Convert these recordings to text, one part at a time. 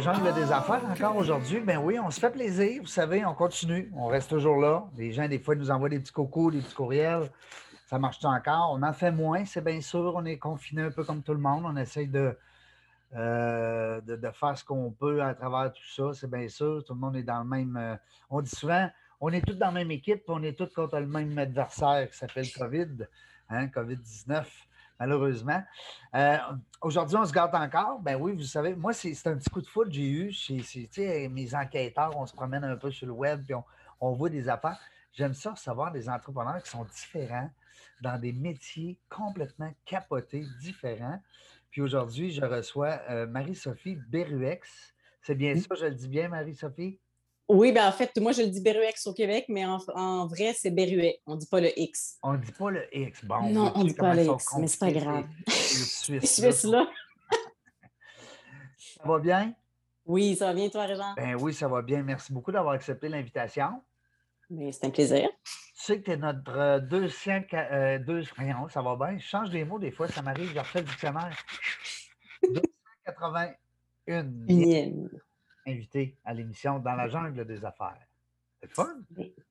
la jungle des affaires encore aujourd'hui. Ben oui, on se fait plaisir. Vous savez, on continue. On reste toujours là. Les gens, des fois, nous envoient des petits cocos, des petits courriels. Ça marche encore? On en fait moins, c'est bien sûr. On est confiné un peu comme tout le monde. On essaye de, euh, de, faire ce qu'on peut à travers tout ça, c'est bien sûr. Tout le monde est dans le même. Euh, on dit souvent, on est tous dans la même équipe, on est tous contre le même adversaire qui s'appelle COVID, hein, COVID-19 malheureusement. Euh, aujourd'hui, on se gâte encore. Ben oui, vous savez, moi, c'est un petit coup de foot que j'ai eu. Chez, mes enquêteurs, on se promène un peu sur le web, puis on, voit des affaires. J'aime ça, recevoir des entrepreneurs qui sont différents, dans des métiers complètement capotés, différents. Puis aujourd'hui, je reçois euh, Marie-Sophie Beruex. C'est bien ça, je le dis bien, Marie-Sophie? Oui, ben en fait, moi, je le dis Beruex au Québec, mais en, vrai, c'est Beruet. On ne dit pas le X. On ne dit pas le X. Bon, non, on ne dit pas le X, mais c'est pas grave. Suisse, Suisse là? ça va bien? Oui, ça va bien, toi, Régent? Ben oui, ça va bien. Merci beaucoup d'avoir accepté l'invitation. Mais c'est un plaisir. Tu sais que tu es notre euh, deuxième. Euh, deux, ça va bien. Je change des mots des fois, ça m'arrive, je refais le dictionnaire. 281. Unième invité à l'émission Dans la jungle des affaires. C'est le fun?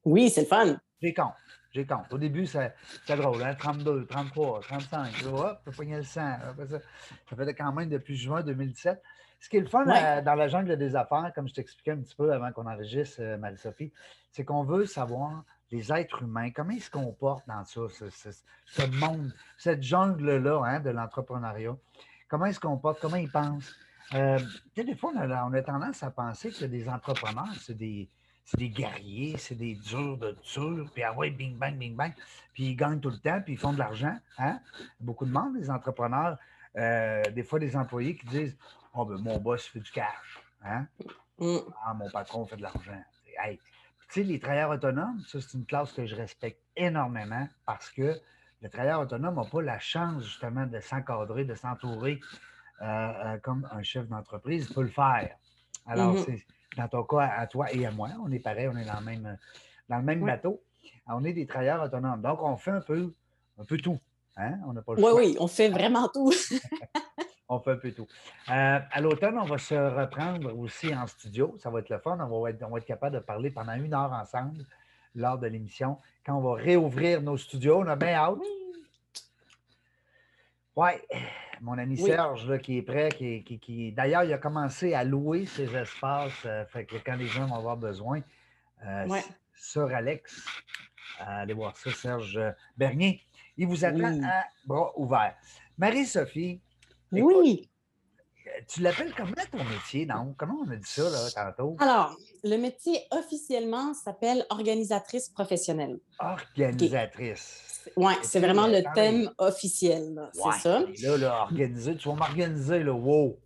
Oui, c'est le fun. J'ai compte. J'ai compte. Au début, c'est drôle, hein? 32, 33, 35. hop, tu pogné le 100. Ça, ça fait quand même depuis juin 2017. Ce qui est le fun euh, dans la jungle des affaires, comme je t'expliquais un petit peu avant qu'on enregistre, euh, Marie-Sophie, c'est qu'on veut savoir les êtres humains, comment ils se comportent dans ça, ce, monde, cette jungle-là hein, de l'entrepreneuriat. Comment ils se comportent, comment ils pensent. Euh, des fois, on a, tendance à penser que des entrepreneurs, c'est des, des, guerriers, c'est des durs de durs, puis ah ouais, bing, bang, bing, bang, puis ils gagnent tout le temps, puis ils font de l'argent. Hein? Beaucoup de monde, les entrepreneurs, euh, des fois, des employés qui disent Oh, ben, mon boss fait du cash. Hein? Mm. Ah, mon patron fait de l'argent. Hey. Tu sais, les travailleurs autonomes, ça, c'est une classe que je respecte énormément parce que le travailleur autonome n'a pas la chance, justement, de s'encadrer, de s'entourer euh, euh, comme un chef d'entreprise peut le faire. Alors, mm-hmm. c'est dans ton cas, à toi et à moi, on est pareil, on est dans le même, dans le même bateau. On est des travailleurs autonomes. Donc, on fait un peu, un peu tout. Hein? On n'a pas le oui, oui, on fait vraiment tout. on fait un peu tout. Euh, à l'automne, on va se reprendre aussi en studio. Ça va être le fun. On va être, on va être capable de parler pendant une heure ensemble lors de l'émission. Quand on va réouvrir nos studios, on a bien hâte. Oui, mon ami Serge qui est prêt, qui, qui, d'ailleurs, il a commencé à louer ses espaces. Euh, fait que quand les gens vont avoir besoin, euh, sur Alex, allez voir ça, Serge Bernier, il vous attend à bras ouverts. Marie-Sophie. Oui. Tu l'appelles comment ton métier, non? Comment on a dit ça là, tantôt? Alors, le métier officiellement s'appelle organisatrice professionnelle. Organisatrice. Oui, c'est vraiment le thème officiel. C'est ça. là, là, organiser, tu vas m'organiser, là, wow.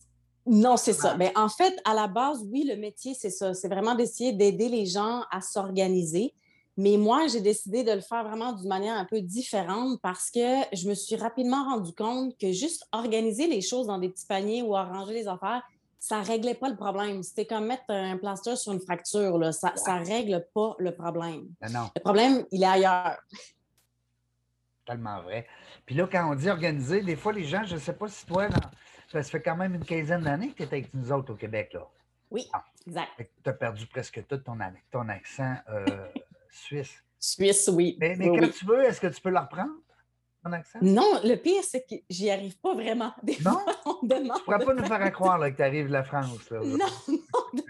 Non, c'est ça. Mais ben, en fait, à la base, oui, le métier, c'est ça. C'est vraiment d'essayer d'aider les gens à s'organiser. Mais moi, j'ai décidé de le faire vraiment d'une manière un peu différente parce que je me suis rapidement rendu compte que juste organiser les choses dans des petits paniers ou arranger les affaires, ça ne réglait pas le problème. C'était comme mettre un plaster sur une fracture. Là. Ça ne règle pas le problème. non. Le problème, il est ailleurs tellement vrai. Puis là, quand on dit organiser, des fois, les gens, je ne sais pas si toi, ça fait quand même une quinzaine d'années que tu es avec nous autres au Québec. Là. Oui, ah. exact. Tu as perdu presque tout ton, ton accent euh, suisse. Suisse, oui. Mais, quand tu veux, est-ce que tu peux le reprendre? Ton accent? Non, le pire, c'est que j'y arrive pas vraiment. Des non? Fois, on demande. Tu ne pourrais pas nous faire croire que tu arrives de la France. Là, non, non,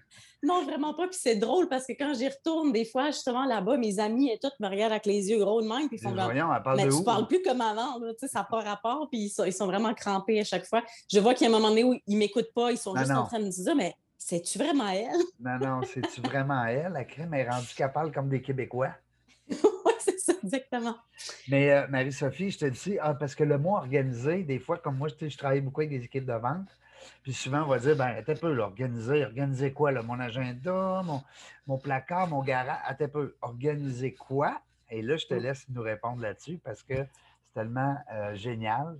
non, vraiment pas. Puis c'est drôle parce que quand j'y retourne, des fois, justement, là-bas, mes amis et tout me regardent avec les yeux gros de même. Puis ils font voyons, elle parle Mais de tu parles plus comme avant. Là, ça n'a pas rapport. Puis ils sont, vraiment crampés à chaque fois. Je vois qu'il y a un moment donné où ils ne m'écoutent pas. Ils sont juste en train de me dire Mais c'est-tu vraiment elle? Non, non, c'est-tu vraiment elle? La crème est rendue qu'elle parle comme des Québécois. Exactement. Mais euh, Marie-Sophie, je te dis, ah, parce que le mot organisé, des fois, comme moi, je, je travaille beaucoup avec des équipes de vente. Puis souvent, on va dire, ben, un peu, organiser, organiser quoi? Là? Mon agenda, mon, placard, mon garage, un peu, organiser quoi? Et là, je te laisse nous répondre là-dessus parce que c'est tellement euh, génial.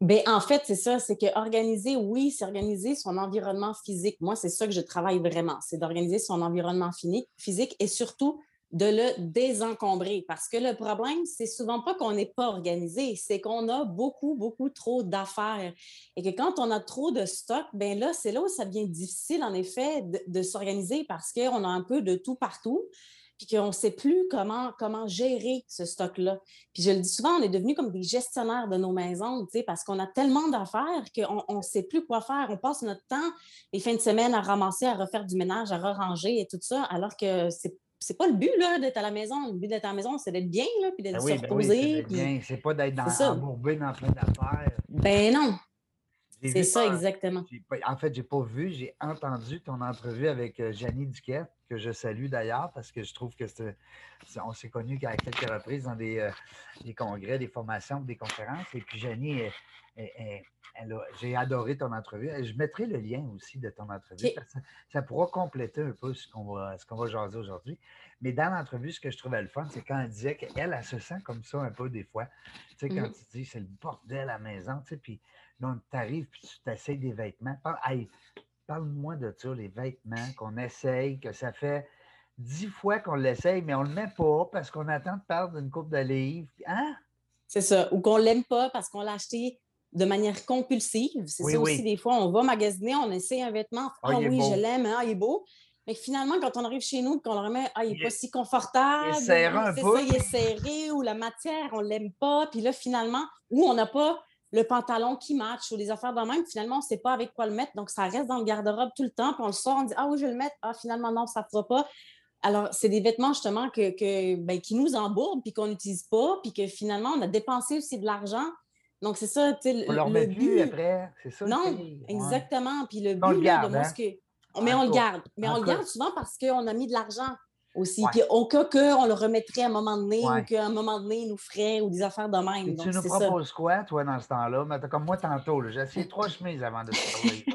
Bien, en fait, c'est ça, c'est que organiser, oui, c'est organiser son environnement physique. Moi, c'est ça que je travaille vraiment, c'est d'organiser son environnement physique et surtout de le désencombrer. Parce que le problème, c'est souvent pas qu'on n'est pas organisé, c'est qu'on a beaucoup, beaucoup trop d'affaires. Et que quand on a trop de stock, ben là, c'est là où ça devient difficile, en effet, de, s'organiser parce qu'on a un peu de tout partout puis qu'on ne sait plus comment, comment gérer ce stock-là. Puis je le dis souvent, on est devenu comme des gestionnaires de nos maisons, parce qu'on a tellement d'affaires qu'on ne sait plus quoi faire. On passe notre temps, les fins de semaine, à ramasser, à refaire du ménage, à ranger et tout ça, alors que c'est c'est pas le but d'être à la maison. Le but d'être à la maison, c'est d'être bien, là, puis d'être ben se ben reposer. Oui, c'est pas d'être dans, embourbé dans plein d'affaires. Ben non. C'est ça, exactement. En fait, je n'ai pas vu, j'ai entendu ton entrevue avec euh, Janie Duquette, que je salue d'ailleurs, parce que je trouve que c'est, on s'est connus à quelques reprises dans des, euh, congrès, des formations, des conférences. Et puis, Janie, j'ai adoré ton entrevue. Je mettrai le lien aussi de ton entrevue, parce que ça, pourra compléter un peu ce qu'on va, ce qu'on va jaser aujourd'hui. Mais dans l'entrevue, ce que je trouvais le fun, c'est quand elle disait qu'elle, elle, se sent comme ça un peu des fois. Tu sais, quand mm-hmm. tu dis c'est le bordel à la maison, tu sais, puis Là, tu arrives puis tu t'essayes des vêtements. Parle-moi de ça, les vêtements qu'on essaye, que ça fait dix fois qu'on l'essaye, mais on ne le met pas parce qu'on attend de perdre une coupe de livres. Hein? C'est ça. Ou qu'on ne l'aime pas parce qu'on l'a acheté de manière compulsive. C'est ça aussi, des fois, on va magasiner, on essaie un vêtement. Ah, ah oui, je l'aime, hein, il est beau. Mais finalement, quand on arrive chez nous, qu'on le remet, ah, il n'est pas si confortable. Il est serré un peu. Ça, il est serré ou la matière, on ne l'aime pas. Puis là, finalement, ou on n'a pas le pantalon qui match ou les affaires de même. Finalement, on ne sait pas avec quoi le mettre. Donc, ça reste dans le garde-robe tout le temps. Puis on le sort, on dit Ah oui, je vais le mettre. Ah, finalement, non, ça ne fera pas. Alors, c'est des vêtements justement que, ben, qui nous embourbent puis qu'on n'utilise pas, puis que finalement, on a dépensé aussi de l'argent. Donc, c'est ça. On leur met plus après. C'est ça. Non, exactement. Puis le but, de hein? ce que... Mais on le garde. Mais on le garde souvent parce qu'on a mis de l'argent aussi. Puis au cas qu'on le remettrait à un moment donné ou qu'à un moment donné, il nous ferait ou des affaires de même. tu nous proposes quoi, toi, dans ce temps-là? Mais comme moi tantôt, j'ai essayé trois chemises avant de te.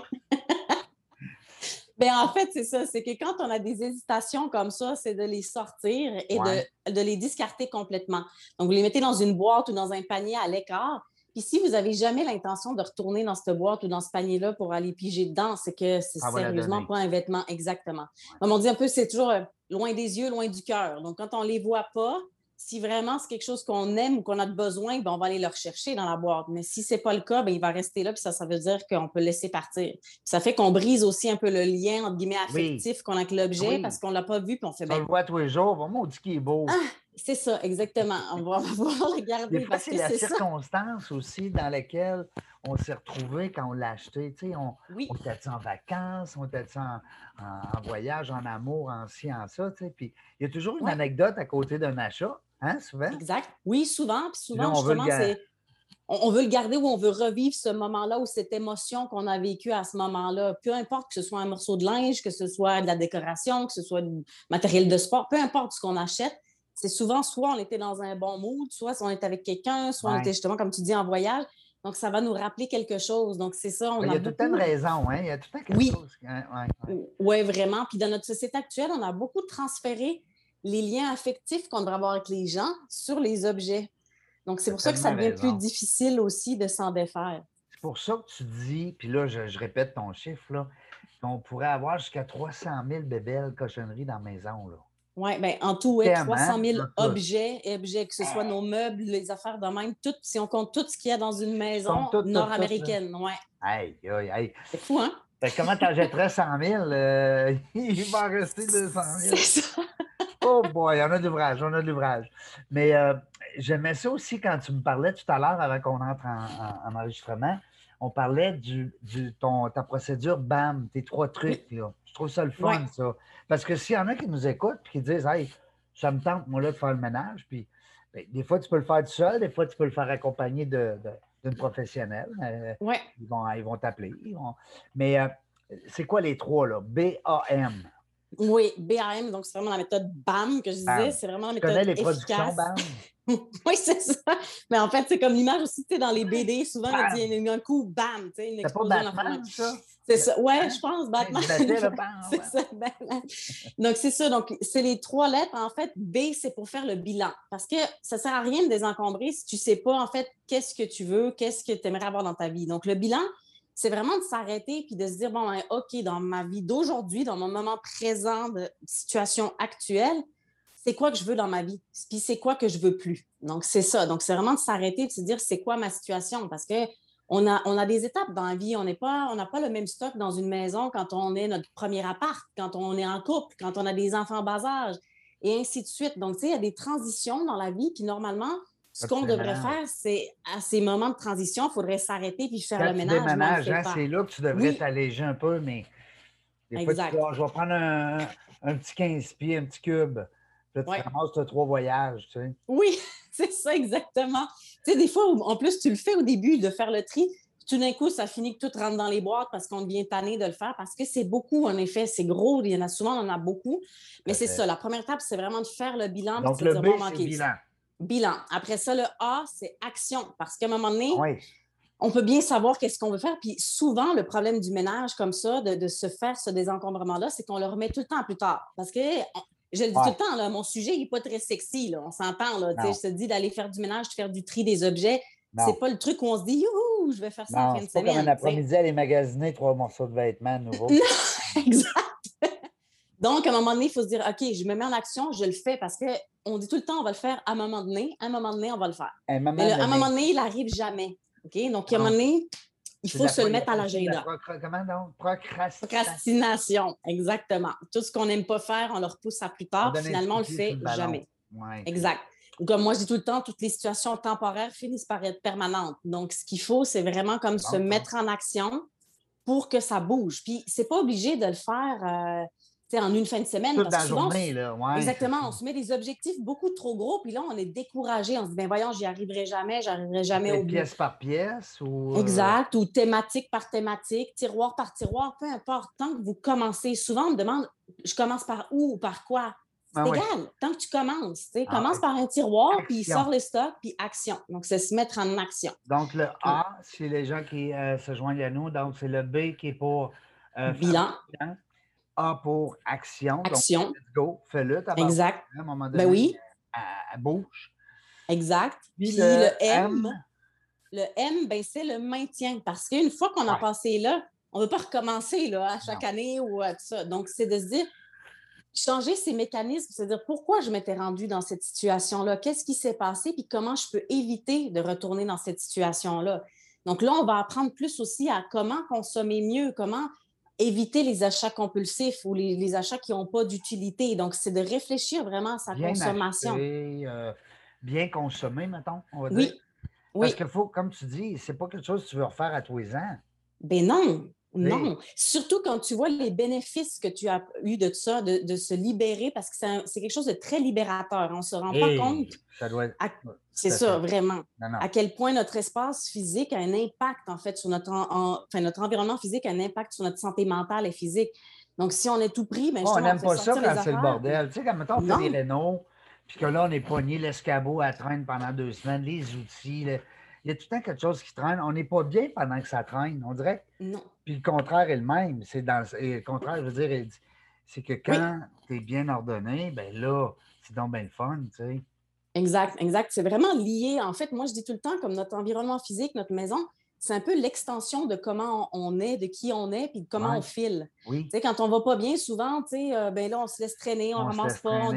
Bien, en fait, c'est ça. C'est que quand on a des hésitations comme ça, c'est de les sortir et de, de, les discarter complètement. Donc, vous les mettez dans une boîte ou dans un panier à l'écart. Puis si vous n'avez jamais l'intention de retourner dans cette boîte ou dans ce panier-là pour aller piger dedans, c'est que c'est sérieusement pas un vêtement exactement. Comme on dit un peu, c'est toujours euh, loin des yeux, loin du cœur. Donc, quand on ne les voit pas, si vraiment c'est quelque chose qu'on aime ou qu'on a besoin, ben, on va aller le rechercher dans la boîte. Mais si ce n'est pas le cas, ben, il va rester là, puis ça, ça veut dire qu'on peut le laisser partir. ça fait qu'on brise aussi un peu le lien, entre guillemets, affectif qu'on a avec l'objet parce qu'on ne l'a pas vu, puis on fait bien. On le voit tous les jours, vraiment, on dit qu'il est beau. Ah! C'est ça, exactement. On va, pouvoir le garder. parce c'est la circonstance aussi dans laquelle on s'est retrouvé quand on l'a acheté. Tu sais, on, était en vacances, on était en, en, voyage, en amour, en ci, en ça. Tu sais, puis il y a toujours une anecdote à côté d'un achat, hein, souvent? Exact. Oui, souvent. Puis souvent, justement, c'est on, veut le garder ou on veut revivre ce moment-là ou cette émotion qu'on a vécue à ce moment-là. Peu importe que ce soit un morceau de linge, que ce soit de la décoration, que ce soit du matériel de sport, peu importe ce qu'on achète, c'est souvent soit on était dans un bon mood, soit on était avec quelqu'un, soit on était justement, comme tu dis, en voyage. Donc, ça va nous rappeler quelque chose. Donc, c'est ça. On il y a, tout le raison, hein? Il y a tout le temps quelque oui. chose. Oui, ouais, vraiment. Puis, dans notre société actuelle, on a beaucoup transféré les liens affectifs qu'on devrait avoir avec les gens sur les objets. Donc, c'est pour ça que ça devient plus difficile aussi de s'en défaire. C'est pour ça que tu dis, puis là, je, répète ton chiffre, qu'on pourrait avoir jusqu'à 300 000 bébelles cochonneries dans la maison. Là. Oui, bien, en tout, ouais, 300 000 objets, objets, que ce soit nos meubles, les affaires de même, tout, si on compte tout ce qu'il y a dans une maison nord-américaine. Ouais. Aïe, aïe, aïe. C'est fou, hein? comment tu achèterais 100 000? il va en rester 200 000. C'est ça. oh boy, on a de l'ouvrage, on a de l'ouvrage. Mais euh, j'aimais ça aussi quand tu me parlais tout à l'heure, avant qu'on entre en, enregistrement, on parlait du, du ton, ta procédure BAM, tes trois trucs. Là. Je trouve ça le fun, ça. Parce que s'il y en a qui nous écoutent et qui disent Hey, ça me tente, moi, là, de faire le ménage, puis ben, des fois, tu peux le faire tout seul, des fois, tu peux le faire accompagné d'une professionnelle. Euh, ils vont ils vont t'appeler. Mais euh, c'est quoi les trois, là? B-A-M. Oui, BAM, donc c'est vraiment la méthode BAM que je disais. C'est vraiment la méthode. Tu connais les productions BAM? oui, c'est ça. Mais en fait, c'est comme l'image aussi, tu sais, dans les BD, souvent, il y a un coup, bam, tu sais, une explosion. C'est pas Batman, ça? C'est ça. Ouais, je pense, Batman. c'est ça, Batman. Donc, c'est ça. Donc, c'est les trois lettres. En fait, B, c'est pour faire le bilan. Parce que ça ne sert à rien de désencombrer si tu ne sais pas, en fait, qu'est-ce que tu veux, qu'est-ce que tu aimerais avoir dans ta vie. Donc, le bilan, c'est vraiment de s'arrêter puis de se dire, bon, ben, OK, dans ma vie d'aujourd'hui, dans mon moment présent de situation actuelle, c'est quoi que je veux dans ma vie, puis c'est quoi que je veux plus? Donc, c'est ça. Donc, c'est vraiment de s'arrêter, de se dire, c'est quoi ma situation? Parce que on a, on a des étapes dans la vie. On n'a pas, pas le même stock dans une maison quand on est notre premier appart, quand on est en couple, quand on a des enfants en bas âge, et ainsi de suite. Donc, tu sais, il y a des transitions dans la vie, puis normalement, ce qu'on devrait faire, c'est à ces moments de transition, il faudrait s'arrêter puis faire le ménage. Hein, c'est là que tu devrais t'alléger un peu, mais des fois, je vais prendre un, un, petit 15 pieds, un petit cube. Là, tu ramasses trois voyages, tu sais. Oui, c'est ça, exactement. Tu sais, des fois, en plus, tu le fais au début de faire le tri. Tout d'un coup, ça finit que tout rentre dans les boîtes parce qu'on devient tanné de le faire, parce que c'est beaucoup, en effet, c'est gros. Il y en a souvent, on en a beaucoup. Mais c'est ça, la première étape, c'est vraiment de faire le bilan. Donc, le B, c'est bilan. Bilan. Après ça, le A, c'est action. Parce qu'à un moment donné, on peut bien savoir qu'est-ce qu'on veut faire. Puis souvent, le problème du ménage comme ça, de, se faire ce désencombrement-là, c'est qu'on le remet tout le temps plus tard. Parce que je le dis tout le temps, là, mon sujet n'est pas très sexy. Là, on s'entend. Je te dis d'aller faire du ménage, de faire du tri des objets. C'est pas le truc où on se dit, youhou, je vais faire ça en fin de semaine. Pas comme un après-midi aller magasiner trois morceaux de vêtements nouveaux. exact. Donc, à un moment donné, il faut se dire, OK, je me mets en action, je le fais parce qu'on dit tout le temps, on va le faire à un moment donné. À un moment donné, on va le faire. À un moment, à un moment donné, il n'arrive jamais. OK? Donc, à un moment donné, il faut se le mettre à l'agenda. Comment donc? Procrastination. Procrastination, exactement. Tout ce qu'on n'aime pas faire, on le repousse à plus tard. Finalement, on le fait jamais. Exact. Comme moi, je dis tout le temps, toutes les situations temporaires finissent par être permanentes. Donc, ce qu'il faut, c'est vraiment comme se mettre en action pour que ça bouge. Puis, c'est pas obligé de le faire. Euh, en une fin de semaine. Toute la journée, là. exactement. On se met des objectifs beaucoup trop gros, puis là, on est découragé. On se dit, ben voyons, j'y arriverai jamais, j'arriverai jamais au bout. Pièce par pièce ou. Euh, exact, ou thématique par thématique, tiroir par tiroir, peu importe. Tant que vous commencez, souvent, on me demande, je commence par où ou par quoi? C'est ah égal, tant que tu commences. Ah commence par un tiroir, puis sors le stock, puis action. Donc, c'est se mettre en action. Donc, le A, c'est les gens qui euh, se joignent à nous. Donc, c'est le B qui est pour. Euh, bilan. A pour action. Action. Donc, let's go, fais-le. Exact. À un moment ben donné, ben oui. À, bouche. Exact. Puis, le, M, le M, ben, c'est le maintien. Parce qu'une fois qu'on a passé là, on ne veut pas recommencer là, à chaque année ou à tout ça. Donc, c'est de se dire, changer ces mécanismes, c'est dire pourquoi je m'étais rendue dans cette situation-là, qu'est-ce qui s'est passé, puis comment je peux éviter de retourner dans cette situation-là? Donc là, on va apprendre plus aussi à comment consommer mieux, comment éviter les achats compulsifs ou les, achats qui n'ont pas d'utilité. Donc, c'est de réfléchir vraiment à sa consommation. Euh, bien consommer, mettons, on va oui. dire. Parce qu'il faut, comme tu dis, c'est pas quelque chose que tu veux refaire à tous les ans. Ben non. Non, surtout quand tu vois les bénéfices que tu as eu de ça, de, se libérer, parce que c'est quelque chose de très libérateur. On ne se rend pas compte. Ça C'est ça, vraiment. À quel point notre espace physique a un impact, en fait, sur notre, enfin, notre environnement physique a un impact sur notre santé mentale et physique. Donc, si on est tout pris, mais ben, oh, on n'aime pas ça quand c'est le bordel. Tu sais, quand mettons, on fait des rénaux, puis que là, on est pogné l'escabeau à traîne pendant deux semaines, les outils, il y a tout le temps quelque chose qui traîne. On n'est pas bien pendant que ça traîne, on dirait. Non. Puis le contraire est le même. C'est dans le contraire, je veux dire, c'est que quand tu es bien ordonné, ben là, c'est donc bien le fun, tu sais. Exact, exact. C'est vraiment lié. En fait, moi, je dis tout le temps, comme notre environnement physique, notre maison, c'est un peu l'extension de comment on est, de qui on est, puis de comment on file. Oui. Tu sais, quand on va pas bien, souvent, tu sais, euh, ben là, on se laisse traîner, on, ne ramasse pas,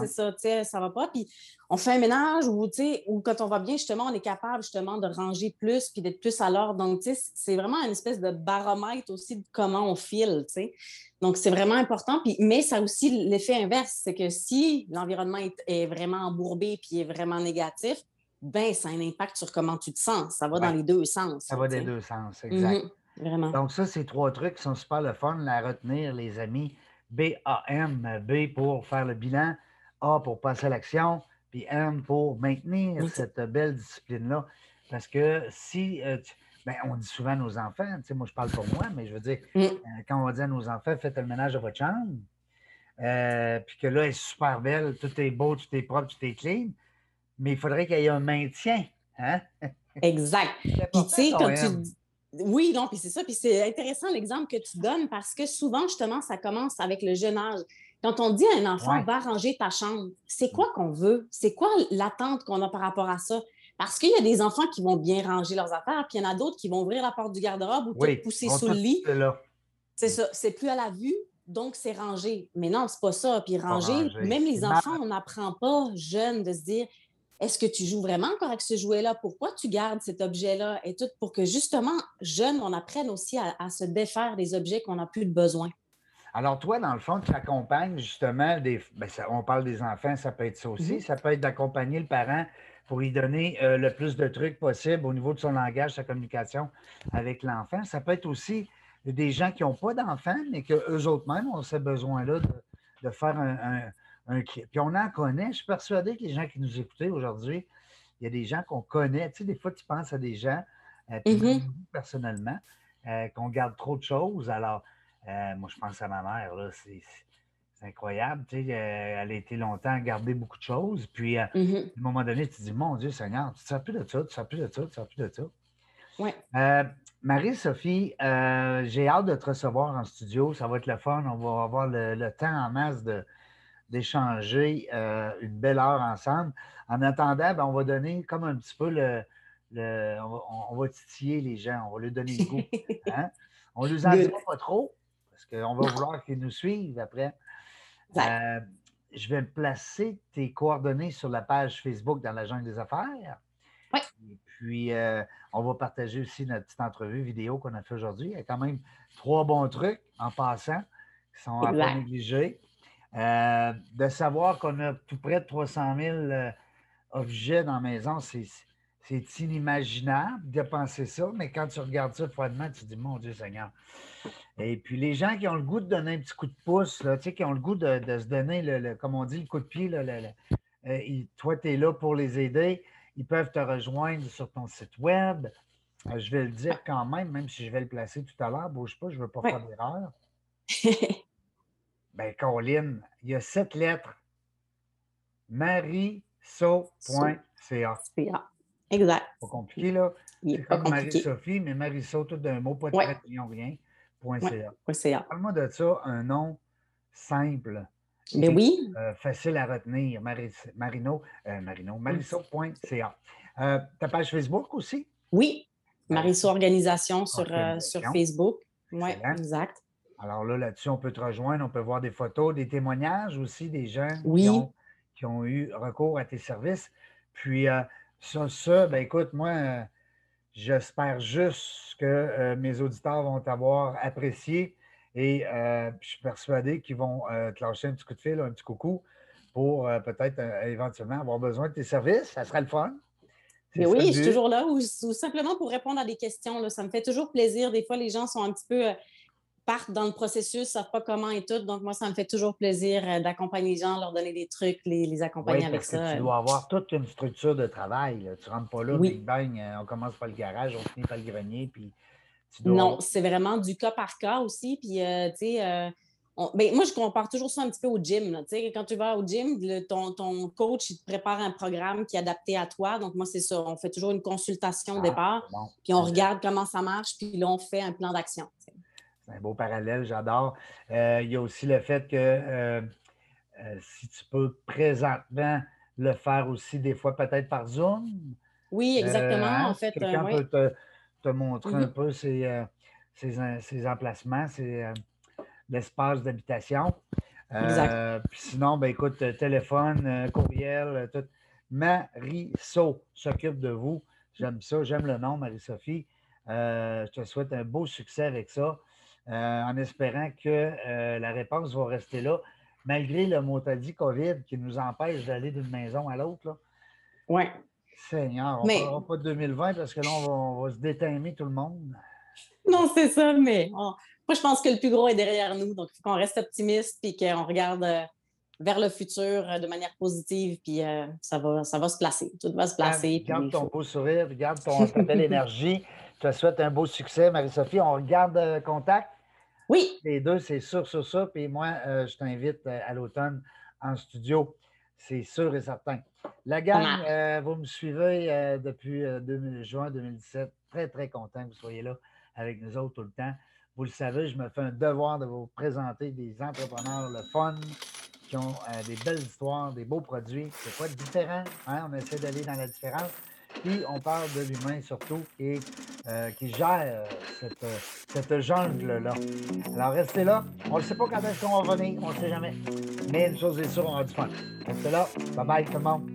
c'est ça, tu sais, ça va pas. Puis on fait un ménage ou, tu sais, ou quand on va bien, justement, on est capable, justement, de ranger plus puis d'être plus à l'ordre. Donc, tu sais, c'est vraiment une espèce de baromètre aussi de comment on file, tu sais. Donc, c'est vraiment important. Puis, mais ça a aussi l'effet inverse, c'est que si l'environnement est, est, vraiment embourbé puis est vraiment négatif, ben, ça a un impact sur comment tu te sens. Ça va dans les deux sens. Ça va dans les deux sens, exact. Mhm, vraiment. Donc, ça, c'est trois trucs qui sont super le fun à retenir, les amis. B-A-M, B pour faire le bilan, A pour passer à l'action, puis M pour maintenir cette belle discipline-là. Parce que si, euh, ben, on dit souvent à nos enfants, tu sais, moi je parle pour moi, mais je veux dire, mm. euh, quand on va dire à nos enfants, faites le ménage de votre chambre, euh, puis que là, elle est super belle, tout est beau, tout est propre, tout est clean, mais il faudrait qu'il y ait un maintien. Hein? Exact. Puis tu sais, quand tu. Oui, non, puis c'est ça. Puis c'est intéressant l'exemple que tu donnes parce que souvent, justement, ça commence avec le jeune âge. Quand on dit à un enfant, va ranger ta chambre, c'est quoi qu'on veut? C'est quoi l'attente qu'on a par rapport à ça? Parce qu'il y a des enfants qui vont bien ranger leurs affaires, puis il y en a d'autres qui vont ouvrir la porte du garde-robe ou te pousser sous le lit. C'est ça. C'est plus à la vue, donc c'est rangé. Mais non, c'est pas ça. Puis ranger, même les enfants, on n'apprend pas jeunes de se dire est-ce que tu joues vraiment encore avec ce jouet-là? Pourquoi tu gardes cet objet-là? Et tout pour que justement, jeunes, on apprenne aussi à, se défaire des objets qu'on n'a plus de besoin. Alors, toi, dans le fond, tu accompagnes justement des. Ben, on parle des enfants, ça peut être ça aussi. Mm-hmm. Ça peut être d'accompagner le parent pour lui donner euh, le plus de trucs possible au niveau de son langage, sa communication avec l'enfant. Ça peut être aussi des gens qui n'ont pas d'enfants, mais qu'eux autres mêmes ont ce besoin-là de, faire un, un, Puis on en connaît. Je suis persuadé que les gens qui nous écoutent aujourd'hui, il y a des gens qu'on connaît. Tu sais, des fois, tu penses à des gens, euh, mm-hmm. personnellement, euh, qu'on garde trop de choses. Alors, moi, je pense à ma mère, là, c'est c'est incroyable. Tu sais, euh, elle a été longtemps à garder beaucoup de choses. Puis, euh, mmh à un moment donné, tu te dis, mon Dieu Seigneur, tu ne sais plus de ça, tu ne sais plus de ça, tu ne sais plus de ça. Oui. Euh, Marie-Sophie, j'ai hâte de te recevoir en studio. Ça va être le fun. On va avoir le, temps en masse d'échanger une belle heure ensemble. En attendant, ben, on va donner comme un petit peu le. on, va, titiller les gens, on va leur donner le goût. Hein? On ne nous en dira pas trop, parce qu'on va vouloir qu'ils nous suivent après. Euh, je vais placer tes coordonnées sur la page Facebook dans la jungle des affaires. Oui. Et puis, euh, on va partager aussi notre petite entrevue vidéo qu'on a fait aujourd'hui. Il y a quand même trois bons trucs en passant qui sont à pas négliger. Euh, de savoir qu'on a tout près de 300 000 objets dans la maison, c'est inimaginable de penser ça, mais quand tu regardes ça froidement, tu te dis, mon Dieu Seigneur. Et puis les gens qui ont le goût de donner un petit coup de pouce, là, qui ont le goût de, se donner, le, comme on dit, le coup de pied, là, euh, toi, tu es là pour les aider. Ils peuvent te rejoindre sur ton site web. Euh, je vais le dire quand même, même si je vais le placer tout à l'heure, bouge pas, je ne veux pas faire d'erreur. ben, il y a sept lettres. mariso.ca. Exact. Pas compliqué, là. C'est comme Marie-Sophie, mais Marie-So, tout d'un mot, pas de ouais. rien. Point .ca. Parle-moi de ça, un nom simple. Mais oui. Euh, facile à retenir. Marino, euh, Marino, mariso.ca. Euh, ta page Facebook aussi? Oui. Mariso Organisation sur, sur Facebook. Oui, exact. Alors là, là-dessus, on peut te rejoindre, on peut voir des photos, des témoignages aussi des gens qui, ont, qui, ont, eu recours à tes services. Puis, ça, ça, ben écoute, moi, euh, j'espère juste que euh, mes auditeurs vont t'avoir apprécié et euh, je suis persuadé qu'ils vont te lâcher un petit coup de fil, un petit coucou pour peut-être éventuellement avoir besoin de tes services. Ça serait le fun. Mais oui, je suis toujours là ou, simplement pour répondre à des questions. Là, ça me fait toujours plaisir. Des fois, les gens sont un petit peu partent dans le processus, ne savent pas comment et tout. Donc, moi, ça me fait toujours plaisir euh, d'accompagner les gens, leur donner des trucs, les, les accompagner avec ça. Que tu dois avoir toute une structure de travail. Tu ne rentres pas là, Big Bang, euh, on commence par le garage, on finit par le grenier. Puis Non, c'est vraiment du cas par cas aussi. Puis, euh, tu sais, ben, moi, je compare toujours ça un petit peu au gym. Quand tu vas au gym, ton, ton, coach il te prépare un programme qui est adapté à toi. Donc, moi, c'est ça. On fait toujours une consultation au ah, départ, puis on regarde comment ça marche, puis là, on fait un plan d'action. C'est un beau parallèle, j'adore. Euh, il y a aussi le fait que euh, euh, si tu peux présentement le faire aussi des fois peut-être par Zoom. Oui, exactement. Hein, en fait, quelqu'un peut te, montrer un mm-hmm. peu ses, emplacements, l'espace d'habitation. sinon, ben, écoute, téléphone, courriel, tout. Marie-So s'occupe de vous. J'aime ça, j'aime le nom, Marie-Sophie. je te souhaite un beau succès avec ça. Euh, en espérant que euh, la réponse va rester là, malgré le mot dit COVID qui nous empêche d'aller d'une maison à l'autre. Oui. Seigneur, on ne parlera pas de 2020 parce que là, on va, se déterminer tout le monde. Non, c'est ça, mais moi, je pense que le plus gros est derrière nous. Donc, il faut qu'on reste optimiste et qu'on regarde euh, vers le futur de manière positive, puis ça, va, ça va se placer. Tout va se placer. Garde, ton beau sourire, garde ton, ta belle énergie. Je te souhaite un beau succès, Marie-Sophie. On regarde contact. Oui. Les deux, c'est sûr, sur ça. Puis moi, euh, je t'invite euh, à l'automne en studio. C'est sûr et certain. La gang, euh, vous me suivez depuis juin 2017. Très, très content que vous soyez là avec nous autres tout le temps. Vous le savez, je me fais un devoir de vous présenter des entrepreneurs, le fun, qui ont des belles histoires, des beaux produits. C'est pas différent. Hein? On essaie d'aller dans la différence. Puis on parle de l'humain surtout. Euh, qui gère cette, cette jungle-là. Alors, restez là. On ne sait pas quand est-ce qu'on va revenir, on ne sait jamais. Mais une chose est sûre, on a du fun. Restez là. Bye bye tout le monde.